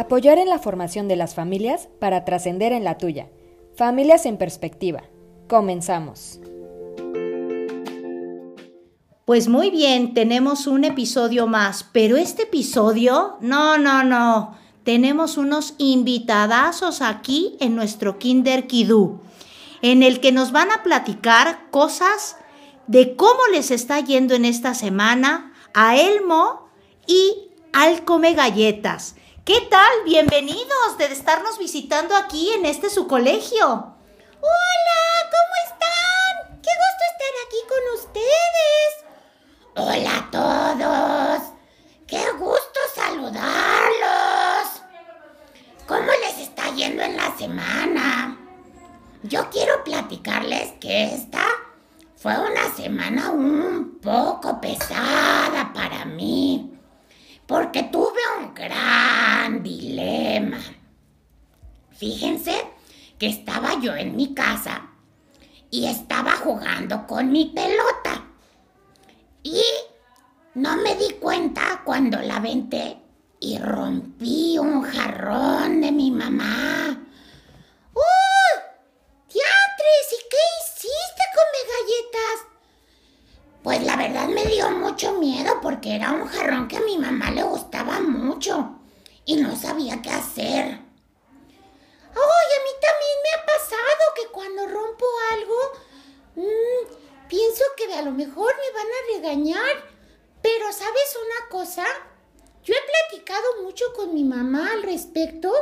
Apoyar en la formación de las familias para trascender en la tuya. Familias en perspectiva. Comenzamos. Pues muy bien, tenemos un episodio más, pero este episodio, no, no, no, tenemos unos invitadazos aquí en nuestro Kinder Kidú, en el que nos van a platicar cosas de cómo les está yendo en esta semana a Elmo y al Come Galletas. ¿Qué tal? Bienvenidos de estarnos visitando aquí en este su colegio. Hola, ¿cómo están? Qué gusto estar aquí con ustedes. Hola a todos. Qué gusto saludarlos. ¿Cómo les está yendo en la semana? Yo quiero platicarles que esta fue una semana un poco pesada para mí, porque tuve gran dilema. Fíjense que estaba yo en mi casa y estaba jugando con mi pelota. Y no me di cuenta cuando la aventé y rompí un jarrón de mi mamá. ¡Uh! ¡Diantres! ¿Y qué hiciste come galletas? Pues la verdad me dio mucho miedo porque era un jarrón que a mi mamá le gustaba mucho y no sabía qué hacer. ¡Ay, a mí también me ha pasado que cuando rompo algo, mmm, pienso que a lo mejor me van a regañar. Pero ¿sabes una cosa? Yo he platicado mucho con mi mamá al respecto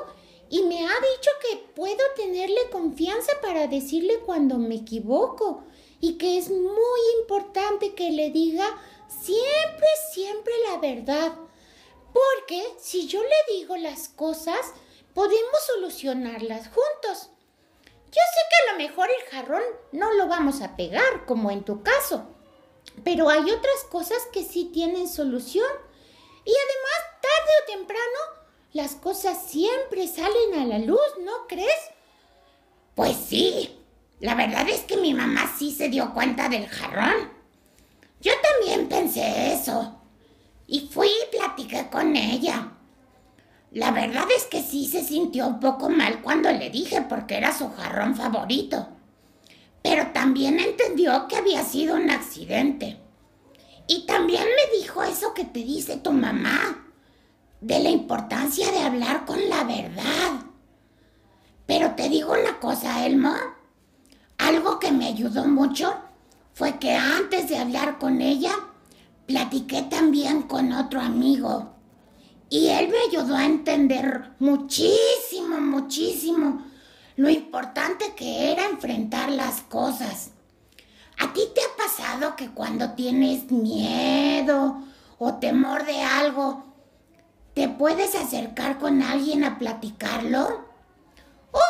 y me ha dicho que puedo tenerle confianza para decirle cuando me equivoco y que es muy importante que le diga siempre, siempre la verdad. Porque si yo le digo las cosas, podemos solucionarlas juntos. Yo sé que a lo mejor el jarrón no lo vamos a pegar, como en tu caso, pero hay otras cosas que sí tienen solución. Y además, tarde o temprano, las cosas siempre salen a la luz, ¿no crees? Pues sí, la verdad es que mi mamá sí se dio cuenta del jarrón. Yo también pensé eso. Y fui y platiqué con ella. La verdad es que sí se sintió un poco mal cuando le dije porque era su jarrón favorito. Pero también entendió que había sido un accidente. Y también me dijo eso que te dice tu mamá, de la importancia de hablar con la verdad. Pero te digo una cosa, Elmo. Algo que me ayudó mucho fue que antes de hablar con ella, platiqué también con otro amigo. Y él me ayudó a entender muchísimo, muchísimo lo importante que era enfrentar las cosas. ¿A ti te ha pasado que cuando tienes miedo o temor de algo, te puedes acercar con alguien a platicarlo? ¡Oh,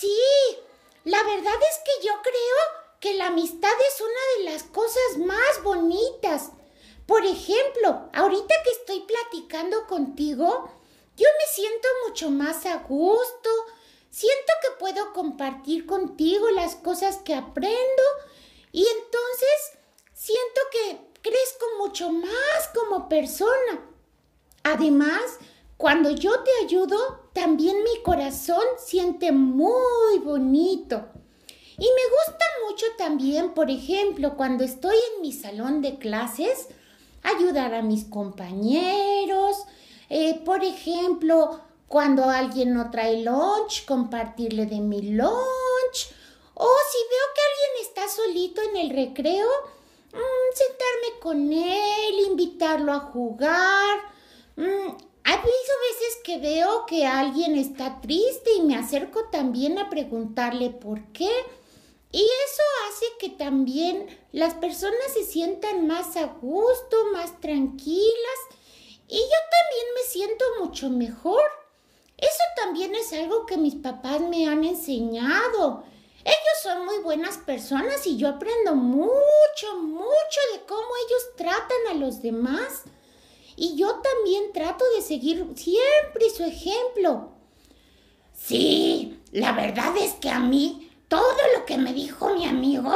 sí! La verdad es que yo creo que la amistad es una de las cosas más bonitas. Por ejemplo, ahorita que estoy platicando contigo, yo me siento mucho más a gusto, siento que puedo compartir contigo las cosas que aprendo y entonces siento que crezco mucho más como persona. Además, cuando yo te ayudo, también mi corazón siente muy bonito. Y me gusta mucho también, por ejemplo, cuando estoy en mi salón de clases, ayudar a mis compañeros. Eh, por ejemplo, cuando alguien no trae lunch, compartirle de mi lunch. O si veo que alguien está solito en el recreo, mm, sentarme con él, invitarlo a jugar. Hay veces que veo que alguien está triste y me acerco también a preguntarle por qué. Y eso hace que también las personas se sientan más a gusto, más tranquilas. Y yo también me siento mucho mejor. Eso también es algo que mis papás me han enseñado. Ellos son muy buenas personas y yo aprendo mucho, mucho de cómo ellos tratan a los demás. Y yo también trato de seguir siempre su ejemplo. Sí, la verdad es que a mí todo lo que me dijo mi amigo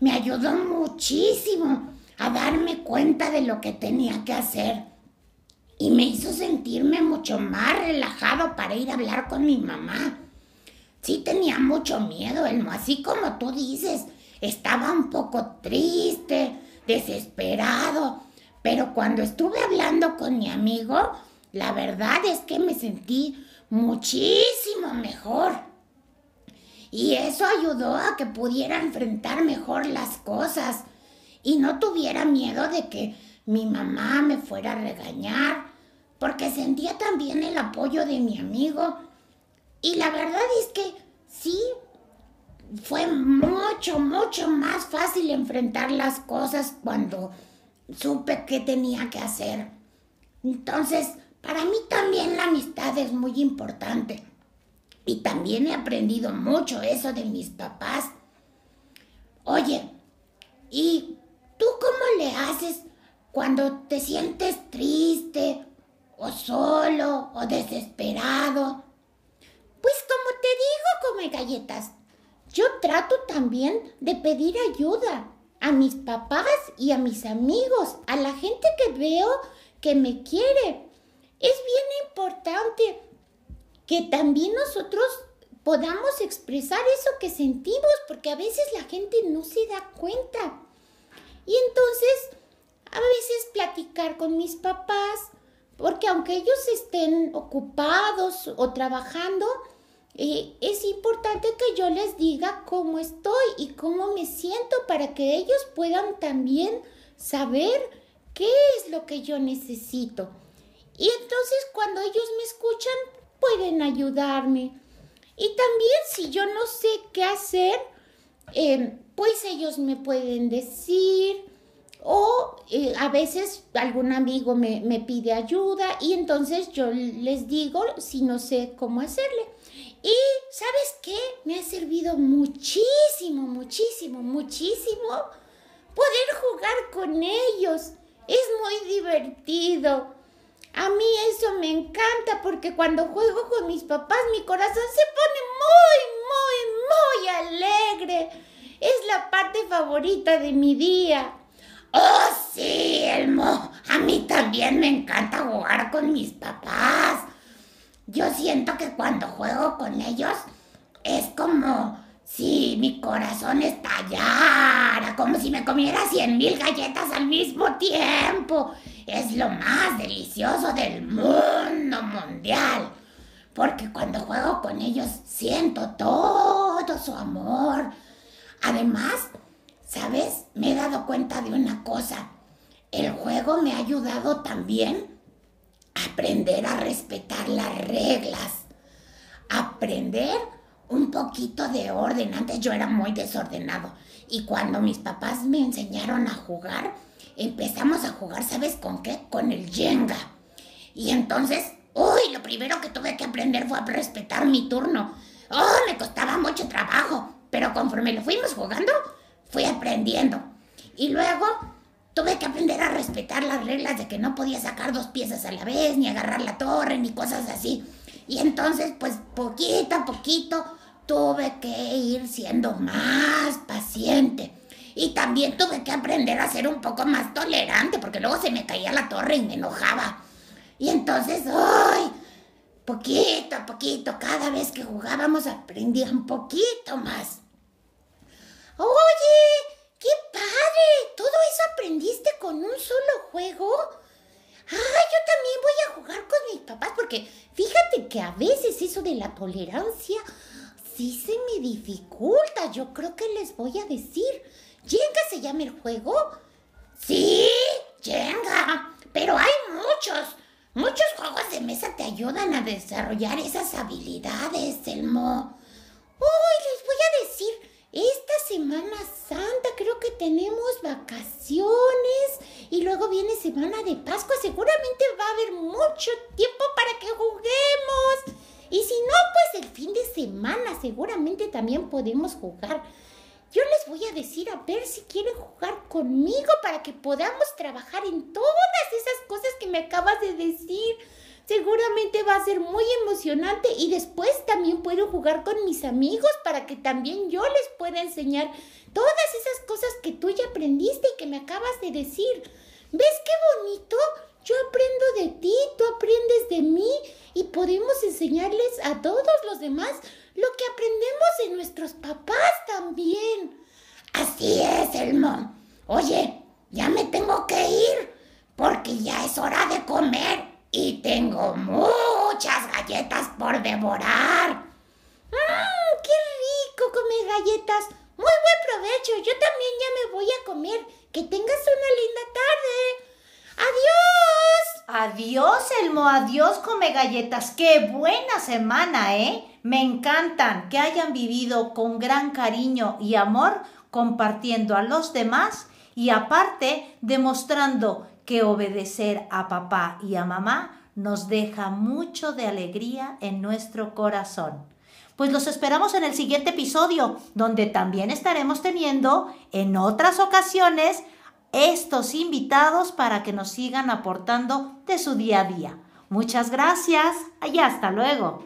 me ayudó muchísimo a darme cuenta de lo que tenía que hacer. y me hizo sentirme mucho más relajado para ir a hablar con mi mamá. Sí tenía mucho miedo, Elmo, así como tú dices, estaba un poco triste, desesperado, pero cuando estuve hablando con mi amigo, la verdad es que me sentí muchísimo mejor. Y eso ayudó a que pudiera enfrentar mejor las cosas y no tuviera miedo de que mi mamá me fuera a regañar, porque sentía también el apoyo de mi amigo. Y la verdad es que sí, fue mucho, mucho más fácil enfrentar las cosas cuando supe qué tenía que hacer. Entonces, para mí también la amistad es muy importante. Y también he aprendido mucho eso de mis papás. Oye, ¿y tú cómo le haces cuando te sientes triste o solo o desesperado? Pues como te digo, come galletas. Yo trato también de pedir ayuda a mis papás y a mis amigos, a la gente que veo que me quiere. Es bien importante que también nosotros podamos expresar eso que sentimos, porque a veces la gente no se da cuenta. Y entonces, a veces platicar con mis papás, porque aunque ellos estén ocupados o trabajando, eh, es importante que yo les diga cómo estoy y cómo me siento para que ellos puedan también saber qué es lo que yo necesito. Y entonces cuando ellos me escuchan, pueden ayudarme. Y también si yo no sé qué hacer, eh, pues ellos me pueden decir, o eh, a veces algún amigo me, me, pide ayuda y entonces yo les digo si no sé cómo hacerle. Y ¿sabes qué? Me ha servido muchísimo, muchísimo, muchísimo poder jugar con ellos. Es muy divertido. A mí eso me encanta porque cuando juego con mis papás mi corazón se pone muy, muy, muy alegre. Es la parte favorita de mi día. Oh, sí, Elmo. A mí también me encanta jugar con mis papás. Yo siento que cuando juego con ellos es como si mi corazón estallara, como si me comiera cien mil galletas al mismo tiempo. Es lo más delicioso del mundo mundial. Porque cuando juego con ellos siento todo su amor. Además, ¿Sabes? Me he dado cuenta de una cosa. El juego me ha ayudado también aprender a respetar las reglas. Aprender un poquito de orden. Antes yo era muy desordenado. Y cuando mis papás me enseñaron a jugar, empezamos a jugar, ¿sabes con qué? Con el Jenga. Y entonces, uy, lo primero que tuve que aprender fue a respetar mi turno. Oh, me costaba mucho trabajo. Pero conforme lo fuimos jugando, fui aprendiendo. Y luego tuve que aprender a respetar las reglas de que no podía sacar dos piezas a la vez, ni agarrar la torre, ni cosas así. Y entonces, pues poquito a poquito, tuve que ir siendo más paciente. Y también tuve que aprender a ser un poco más tolerante, porque luego se me caía la torre y me enojaba. Y entonces, ¡ay! Poquito a poquito, cada vez que jugábamos aprendía un poquito más. Oye, qué padre. ¿Todo eso aprendiste con un solo juego? Ah, yo también voy a jugar con mis papás porque fíjate que a veces eso de la tolerancia sí se me dificulta. Yo creo que les voy a decir. ¿Jenga se llama el juego? Sí, Jenga. Pero hay muchos. Muchos juegos de mesa te ayudan a desarrollar esas habilidades, Elmo. Uy, les voy a decir. Esta Semana tenemos vacaciones y luego viene Semana de Pascua. Seguramente va a haber mucho tiempo para que juguemos. Y si no, pues el fin de semana seguramente también podemos jugar. Yo les voy a decir a ver si quieren jugar conmigo para que podamos trabajar en todas esas cosas que me acabas de decir. Seguramente va a ser muy emocionante y después también puedo jugar con mis amigos para que también yo les pueda enseñar todas esas cosas que tú ya aprendiste y que me acabas de decir. ¿Ves qué bonito? Yo aprendo de ti, enseñarles a todos los demás lo que aprendemos de nuestros papás también. Así es, Elmo. Oye, ya me tengo que ir porque ya es hora de comer y tengo muchas galletas por devorar. ¡Mmm, qué rico comer galletas! Muy buen provecho. Yo también ya me voy a comer. Que tengas una linda tarde. ¡Adiós! Adiós, Elmo. Adiós, come galletas. Qué buena semana, ¿eh? Me encantan que hayan vivido con gran cariño y amor compartiendo a los demás y aparte demostrando que obedecer a papá y a mamá nos deja mucho de alegría en nuestro corazón. Pues los esperamos en el siguiente episodio, donde también estaremos teniendo en otras ocasiones estos invitados para que nos sigan aportando de su día a día. Muchas gracias y hasta luego.